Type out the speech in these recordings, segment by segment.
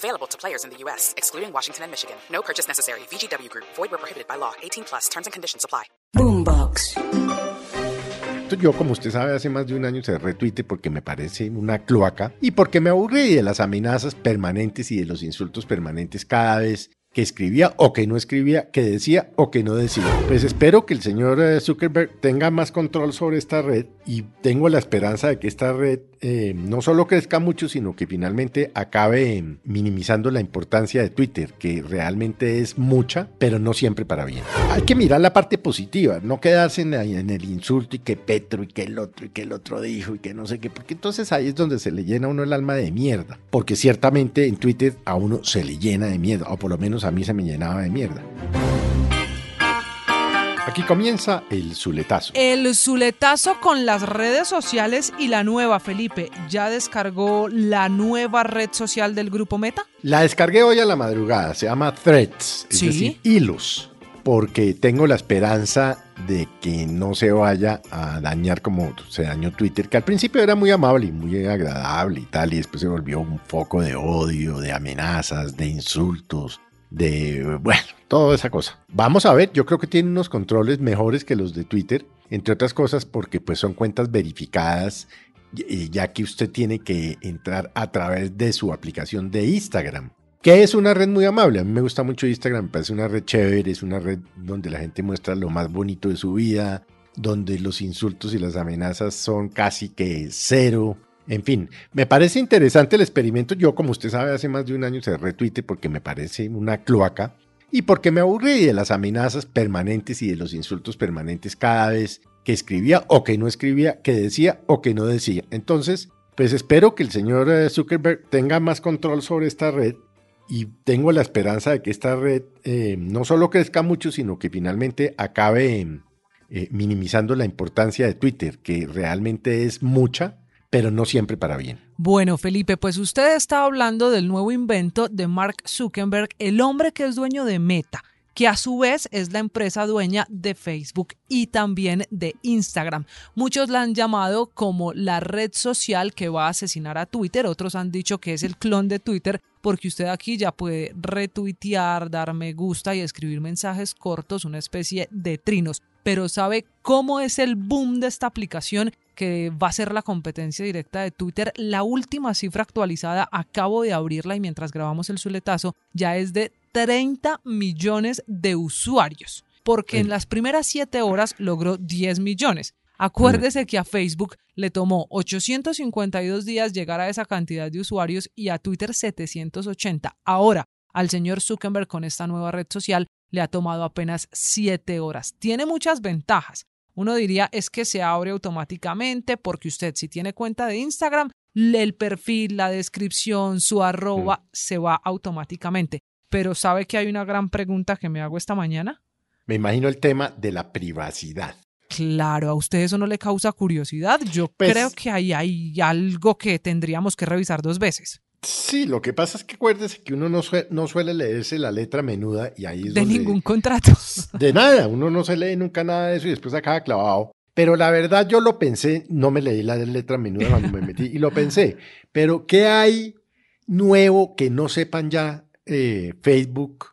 Available to players in the U.S., excluding Washington and Michigan. No purchase necessary. VGW Group. Void where prohibited by law. 18 plus. Terms and conditions apply. Boombox. Yo, como usted sabe, hace más de un año cerré Twitter porque me parece una cloaca y porque me aburrí de las amenazas permanentes y de los insultos permanentes cada vez que escribía o que no escribía, que decía o que no decía. Pues espero que el señor eh, Zuckerberg tenga más control sobre esta red y tengo la esperanza de que esta red eh, no solo crezca mucho, sino que finalmente acabe minimizando la importancia de Twitter, que realmente es mucha, pero no siempre para bien. Hay que mirar la parte positiva, no quedarse en, en el insulto y que Petro y que el otro y que el otro dijo y que no sé qué, porque entonces ahí es donde se le llena a uno el alma de mierda, porque ciertamente en Twitter a uno se le llena de mierda, o por lo menos a mí se me llenaba de mierda. Aquí comienza el Zuletazo. El Zuletazo con las redes sociales y la nueva, Felipe. ¿Ya descargó la nueva red social del grupo Meta? La descargué hoy a la madrugada, se llama Threads, es ¿Sí? decir, hilos, porque tengo la esperanza de que no se vaya a dañar como se dañó Twitter, que al principio era muy amable y muy agradable y tal, y después se volvió un foco de odio, de amenazas, de insultos, de, bueno, toda esa cosa. Vamos a ver, yo creo que tiene unos controles mejores que los de Twitter, entre otras cosas porque pues son cuentas verificadas, ya que usted tiene que entrar a través de su aplicación de Instagram. Que es una red muy amable. A mí me gusta mucho Instagram, me parece una red chévere, es una red donde la gente muestra lo más bonito de su vida, donde los insultos y las amenazas son casi que cero. En fin, me parece interesante el experimento. Yo, como usted sabe, hace más de un año cerré Twitter porque me parece una cloaca y porque me aburrí de las amenazas permanentes y de los insultos permanentes cada vez que escribía o que no escribía, que decía o que no decía. Entonces, pues espero que el señor eh, Zuckerberg tenga más control sobre esta red y tengo la esperanza de que esta red eh, no solo crezca mucho, sino que finalmente acabe eh, minimizando la importancia de Twitter, que realmente es mucha, pero no siempre para bien. Bueno, Felipe, pues usted está hablando del nuevo invento de Mark Zuckerberg, el hombre que es dueño de Meta, que a su vez es la empresa dueña de Facebook y también de Instagram. Muchos la han llamado como la red social que va a asesinar a Twitter, otros han dicho que es el clon de Twitter porque usted aquí ya puede retuitear, dar me gusta y escribir mensajes cortos, una especie de trinos. Pero ¿sabe cómo es el boom de esta aplicación que va a ser la competencia directa de Twitter? La última cifra actualizada, acabo de abrirla y mientras grabamos el suletazo, ya es de 30 millones de usuarios. Porque en las primeras 7 horas logró 10 millones. Acuérdese que a Facebook le tomó 852 días llegar a esa cantidad de usuarios y a Twitter 780. Ahora, al señor Zuckerberg con esta nueva red social le ha tomado apenas 7 horas. Tiene muchas ventajas. Uno diría es que se abre automáticamente porque usted si tiene cuenta de Instagram, el perfil, la descripción, su arroba se va automáticamente. Pero ¿sabe que hay una gran pregunta que me hago esta mañana? Me imagino el tema de la privacidad. Claro, a usted eso no le causa curiosidad. Yo Pues- creo que ahí hay algo que tendríamos que revisar dos veces. Sí, lo que pasa es que acuérdese que uno no, sue- no suele leerse la letra menuda y ahí es De donde- ningún contrato. De nada, uno no se lee nunca nada de eso y después acaba clavado. Pero la verdad yo lo pensé, no me leí la letra menuda cuando me metí y lo pensé. Pero ¿qué hay nuevo que no sepan ya eh, Facebook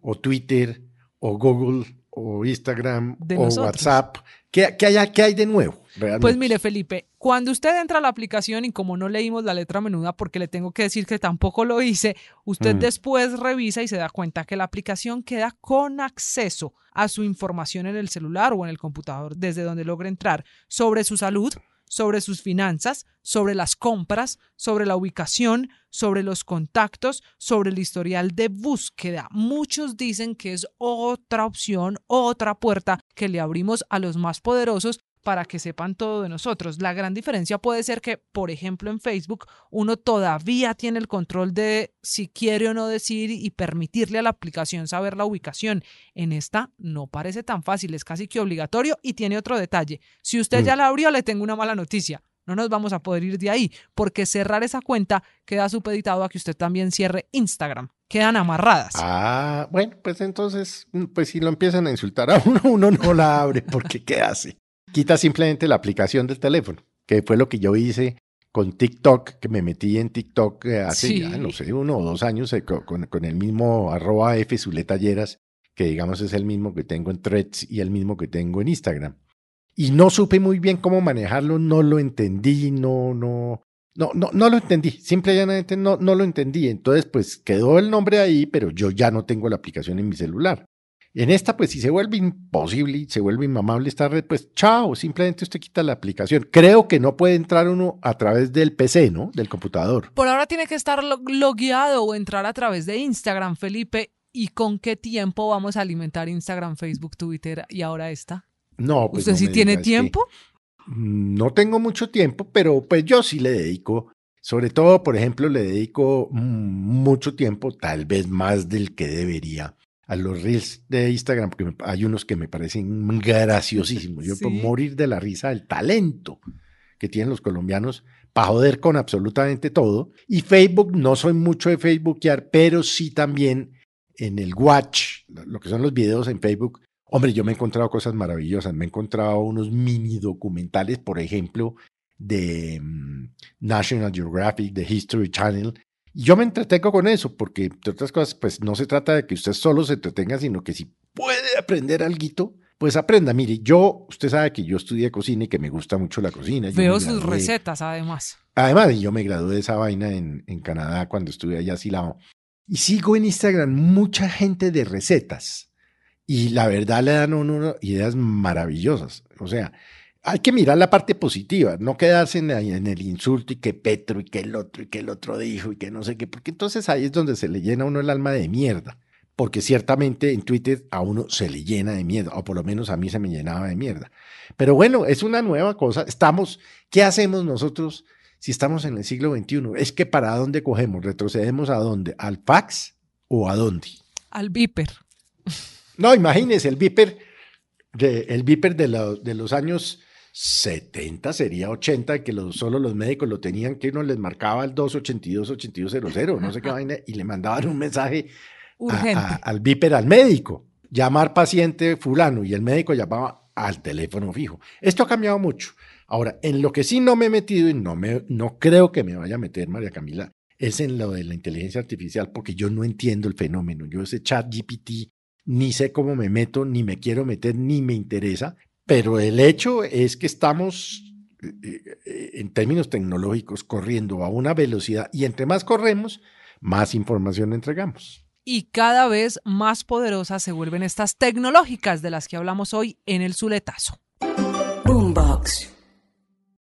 o Twitter o Google o Instagram De o nosotros. WhatsApp? ¿Qué, qué hay, qué hay de nuevo? realmente? Pues mire, Felipe, cuando usted entra a la aplicación y como no leímos la letra menuda, porque le tengo que decir que tampoco lo hice, usted Mm. después revisa y se da cuenta que la aplicación queda con acceso a su información en el celular o en el computador, desde donde logre entrar sobre su salud, sobre sus finanzas, sobre las compras, sobre la ubicación, sobre los contactos, sobre el historial de búsqueda. Muchos dicen que es otra opción, otra puerta que le abrimos a los más poderosos para que sepan todo de nosotros. La gran diferencia puede ser que, por ejemplo, en Facebook uno todavía tiene el control de si quiere o no decir y permitirle a la aplicación saber la ubicación. En esta no parece tan fácil, es casi que obligatorio y tiene otro detalle. Si usted ya mm. la abrió, le tengo una mala noticia. No nos vamos a poder ir de ahí, porque cerrar esa cuenta queda supeditado a que usted también cierre Instagram. Quedan amarradas. Ah, bueno, pues entonces, pues si lo empiezan a insultar a uno, uno no la abre, porque ¿qué hace? Quita simplemente la aplicación del teléfono, que fue lo que yo hice con TikTok, que me metí en TikTok eh, hace ya, no sé, uno o dos años eh, con, el mismo arroba F Zuletalleras, que digamos es el mismo que tengo en Threads y el mismo que tengo en Instagram. Y no supe muy bien cómo manejarlo, no lo entendí, no, no, no, no, no lo entendí, simplemente no, no lo entendí. Entonces, pues quedó el nombre ahí, pero yo ya no tengo la aplicación en mi celular. En esta, pues si se vuelve imposible, se vuelve inmamable esta red, pues chao, simplemente usted quita la aplicación. Creo que no puede entrar uno a través del PC, ¿no? Del computador. Por ahora tiene que estar logueado o entrar a través de Instagram, Felipe. ¿Y con qué tiempo vamos a alimentar Instagram, Facebook, Twitter y ahora esta? No, pues. ¿Usted sí tiene tiempo? No tengo mucho tiempo, pero pues yo sí le dedico. Sobre todo, por ejemplo, le dedico mucho tiempo, tal vez más del que debería, a los reels de Instagram, porque hay unos que me parecen graciosísimos. Yo puedo morir de la risa del talento que tienen los colombianos para joder con absolutamente todo. Y Facebook, no soy mucho de Facebookear, pero sí también en el Watch, lo que son los videos en Facebook. Hombre, yo me he encontrado cosas maravillosas. Me he encontrado unos mini documentales, por ejemplo, de mm, National Geographic, de History Channel, yo me entretengo con eso, porque, entre otras cosas, pues no se trata de que usted solo se entretenga, sino que si puede aprender algo, pues aprenda. Mire, yo, usted sabe que yo estudié cocina y que me gusta mucho la cocina. Veo sus recetas, además. Además, yo me gradué de esa vaina en, en Canadá cuando estuve allá asilado. Y sigo en Instagram mucha gente de recetas. Y la verdad le dan uno ideas maravillosas. O sea, hay que mirar la parte positiva, no quedarse en, el insulto y que Petro y que el otro y que el otro dijo y que no sé qué, porque entonces ahí es donde se le llena a uno el alma de mierda. Porque ciertamente en Twitter a uno se le llena de mierda, o por lo menos a mí se me llenaba de mierda. Pero bueno, es una nueva cosa. Estamos, ¿qué hacemos nosotros si estamos en el siglo XXI? Es que para dónde cogemos, retrocedemos a dónde, al fax o a dónde? Al viper. No, imagínese, el viper, de, el viper de, de los años 70 sería 80, que solo los médicos lo tenían, que uno les marcaba el 282-8200, no sé qué vaina, y le mandaban un mensaje al viper al médico, llamar paciente fulano, y el médico llamaba al teléfono fijo. Esto ha cambiado mucho. Ahora, en lo que sí no me he metido y no, me, no creo que me vaya a meter, María Camila, es en lo de la inteligencia artificial, porque yo no entiendo el fenómeno. Yo ese chat GPT ni sé cómo me meto, ni me quiero meter, ni me interesa, pero el hecho es que estamos, eh, eh, en términos tecnológicos, corriendo a una velocidad y entre más corremos, más información entregamos. Y cada vez más poderosas se vuelven estas tecnológicas de las que hablamos hoy en el Zuletazo. Boombox.